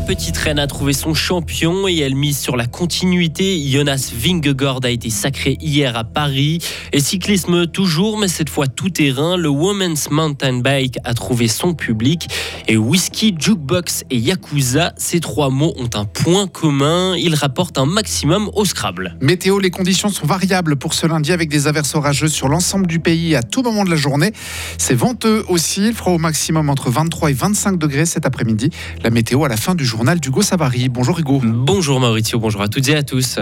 La petite reine a trouvé son champion et elle mise sur la continuité. Jonas Vingegaard a été sacré hier à Paris. Et cyclisme toujours, mais cette fois tout terrain. Le Women's Mountain Bike a trouvé son public. Et whisky, jukebox et yakuza, ces trois mots ont un point commun. Ils rapportent un maximum au Scrabble. Météo, les conditions sont variables pour ce lundi avec des averses orageuses sur l'ensemble du pays à tout moment de la journée. C'est venteux aussi. Il fera au maximum entre 23 et 25 degrés cet après-midi. La météo à la fin du journal d'Hugo Savary. Bonjour Hugo. Bonjour Maurizio, bonjour à toutes et à tous.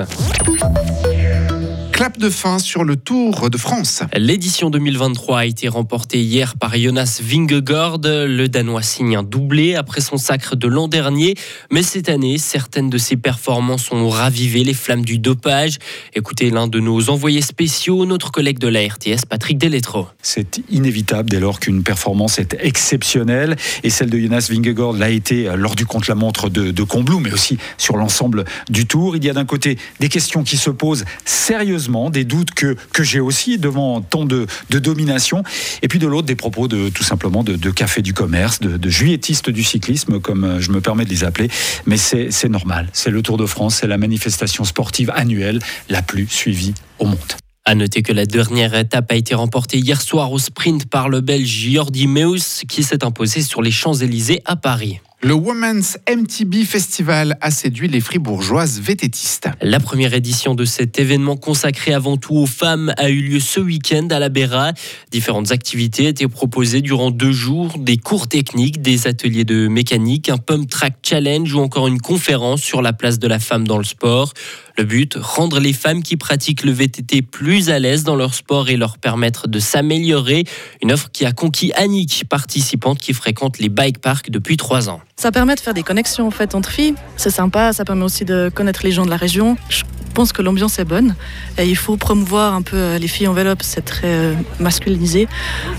Clap de fin sur le Tour de France. L'édition 2023 a été remportée hier par Jonas Vingegaard. Le Danois signe un doublé après son sacre de l'an dernier. Mais cette année, certaines de ses performances ont ravivé les flammes du dopage. Écoutez l'un de nos envoyés spéciaux, notre collègue de la RTS, Patrick Deletro. C'est inévitable dès lors qu'une performance est exceptionnelle. Et celle de Jonas Vingegaard l'a été lors du contre-la-montre de, de Combloux, mais aussi sur l'ensemble du Tour. Il y a d'un côté des questions qui se posent sérieusement des doutes que, j'ai aussi devant tant de, domination, et puis de l'autre des propos de tout simplement de, de café du commerce, de, de juilletistes du cyclisme, comme euh, je me permets de les appeler. Mais c'est normal, c'est le Tour de France, c'est la manifestation sportive annuelle la plus suivie au monde. À noter que la dernière étape a été remportée hier soir au sprint par le Belge Jordi Meus qui s'est imposé sur les Champs-Élysées à Paris. Le Women's MTB Festival a séduit les fribourgeoises vététistes. La première édition de cet événement consacré avant tout aux femmes a eu lieu ce week-end à la Béra. Différentes activités étaient proposées durant deux jours, des cours techniques, des ateliers de mécanique, un pump track challenge ou encore une conférence sur la place de la femme dans le sport. Le but, rendre les femmes qui pratiquent le VTT plus à l'aise dans leur sport et leur permettre de s'améliorer. Une offre qui a conquis Annick, participante qui fréquente les bike parks depuis trois ans. Ça permet de faire des connexions entre filles. C'est sympa, ça permet aussi de connaître les gens de la région. Je pense que l'ambiance est bonne et il faut promouvoir un peu les filles en c'est très masculinisé.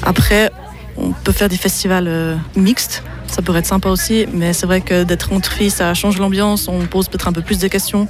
Après, on peut faire des festivals mixtes, ça pourrait être sympa aussi, mais c'est vrai que d'être entre ça change l'ambiance, on pose peut-être un peu plus de questions,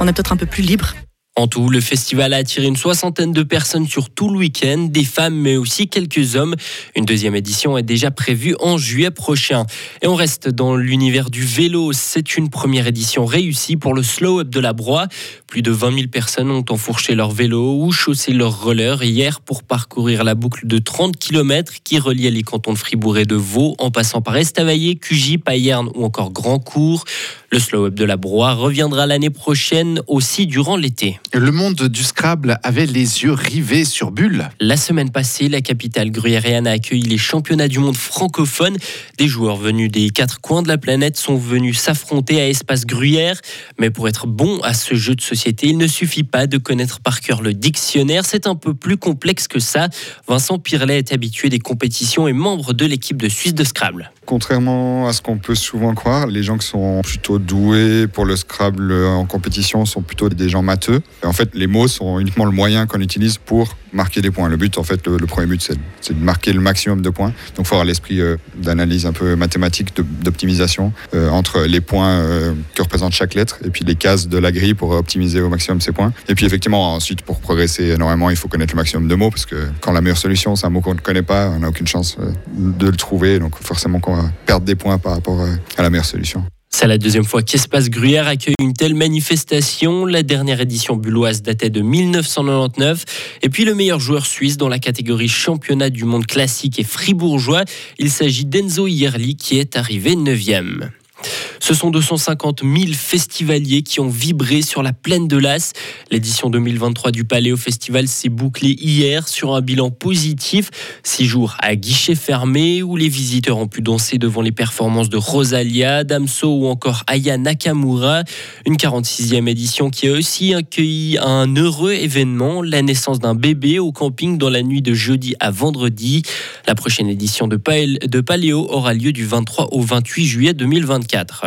on est peut-être un peu plus libre. En tout, le festival a attiré une soixantaine de personnes sur tout le week-end, des femmes mais aussi quelques hommes. Une deuxième édition est déjà prévue en juillet prochain. Et on reste dans l'univers du vélo. C'est une première édition réussie pour le Slow Up de la Broye. Plus de 20 000 personnes ont enfourché leur vélo ou chaussé leur roller hier pour parcourir la boucle de 30 km qui reliait les cantons de Fribourg et de Vaud en passant par Estavayer, Cugy, Payerne ou encore Grandcourt. Le Slow Up de la Broye reviendra l'année prochaine aussi durant l'été. Le monde du Scrabble avait les yeux rivés sur Bulle. La semaine passée, la capitale gruyérienne a accueilli les championnats du monde francophone. Des joueurs venus des quatre coins de la planète sont venus s'affronter à Espace Gruyère. Mais pour être bon à ce jeu de société, il ne suffit pas de connaître par cœur le dictionnaire. C'est un peu plus complexe que ça. Vincent Pirlet est habitué des compétitions et membre de l'équipe de Suisse de Scrabble. Contrairement à ce qu'on peut souvent croire, les gens qui sont plutôt doués pour le Scrabble en compétition sont plutôt des gens matheux. En fait, les mots sont uniquement le moyen qu'on utilise pour marquer des points. Le but, en fait, le, premier but, c'est de marquer le maximum de points. Donc, il faut avoir l'esprit euh, d'analyse un peu mathématique, d'optimisation euh, entre les points euh, que représente chaque lettre et puis les cases de la grille pour optimiser au maximum ses points. Et puis, effectivement, ensuite, pour progresser énormément, il faut connaître le maximum de mots parce que quand la meilleure solution, c'est un mot qu'on ne connaît pas, on n'a aucune chance de le trouver. Donc, forcément, qu'on va perdre des points par rapport à la meilleure solution. C'est la deuxième fois qu'Espace Gruyère accueille une telle manifestation. La dernière édition bulloise datait de 1999. Et puis le meilleur joueur suisse dans la catégorie championnat du monde classique et fribourgeois, il s'agit d'Enzo Ierli qui est arrivé 9e. Ce sont 250 000 festivaliers qui ont vibré sur la plaine de l'As. L'édition 2023 du Paléo Festival s'est bouclée hier sur un bilan positif. Six jours à guichet fermé où les visiteurs ont pu danser devant les performances de Rosalia, Damso ou encore Aya Nakamura. Une 46e édition qui a aussi accueilli un heureux événement, la naissance d'un bébé au camping dans la nuit de jeudi à vendredi. La prochaine édition de Paléo aura lieu du 23 au 28 juillet 2024.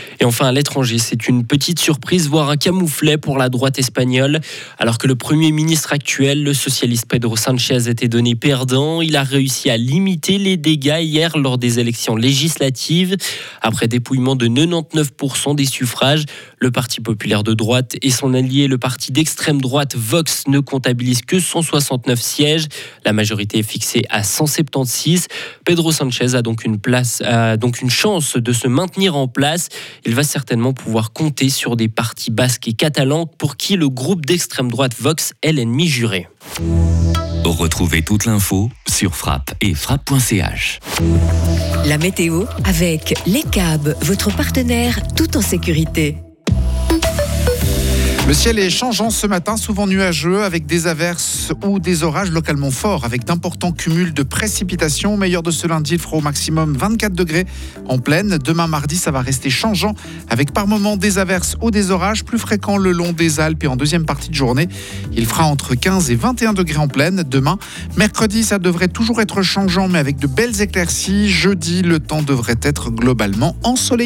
Et enfin, à l'étranger, c'est une petite surprise, voire un camouflet pour la droite espagnole. Alors que le Premier ministre actuel, le socialiste Pedro Sanchez, était donné perdant, il a réussi à limiter les dégâts hier lors des élections législatives. Après dépouillement de 99% des suffrages, le Parti populaire de droite et son allié, le parti d'extrême droite Vox, ne comptabilisent que 169 sièges. La majorité est fixée à 176. Pedro Sanchez a donc une place, a donc une chance de se maintenir en place. Va certainement pouvoir compter sur des partis basques et catalans pour qui le groupe d'extrême droite Vox est l'ennemi juré. Retrouvez toute l'info sur frappe et frappe.ch. La météo avec Les Cabs, votre partenaire tout en sécurité. Le ciel est changeant ce matin, souvent nuageux, avec des averses ou des orages localement forts, avec d'importants cumuls de précipitations. Meilleur de ce lundi, il fera au maximum 24 degrés en pleine. Demain, mardi, ça va rester changeant, avec par moments des averses ou des orages plus fréquents le long des Alpes et en deuxième partie de journée. Il fera entre 15 et 21 degrés en pleine. Demain, mercredi, ça devrait toujours être changeant, mais avec de belles éclaircies. Jeudi, le temps devrait être globalement ensoleillé.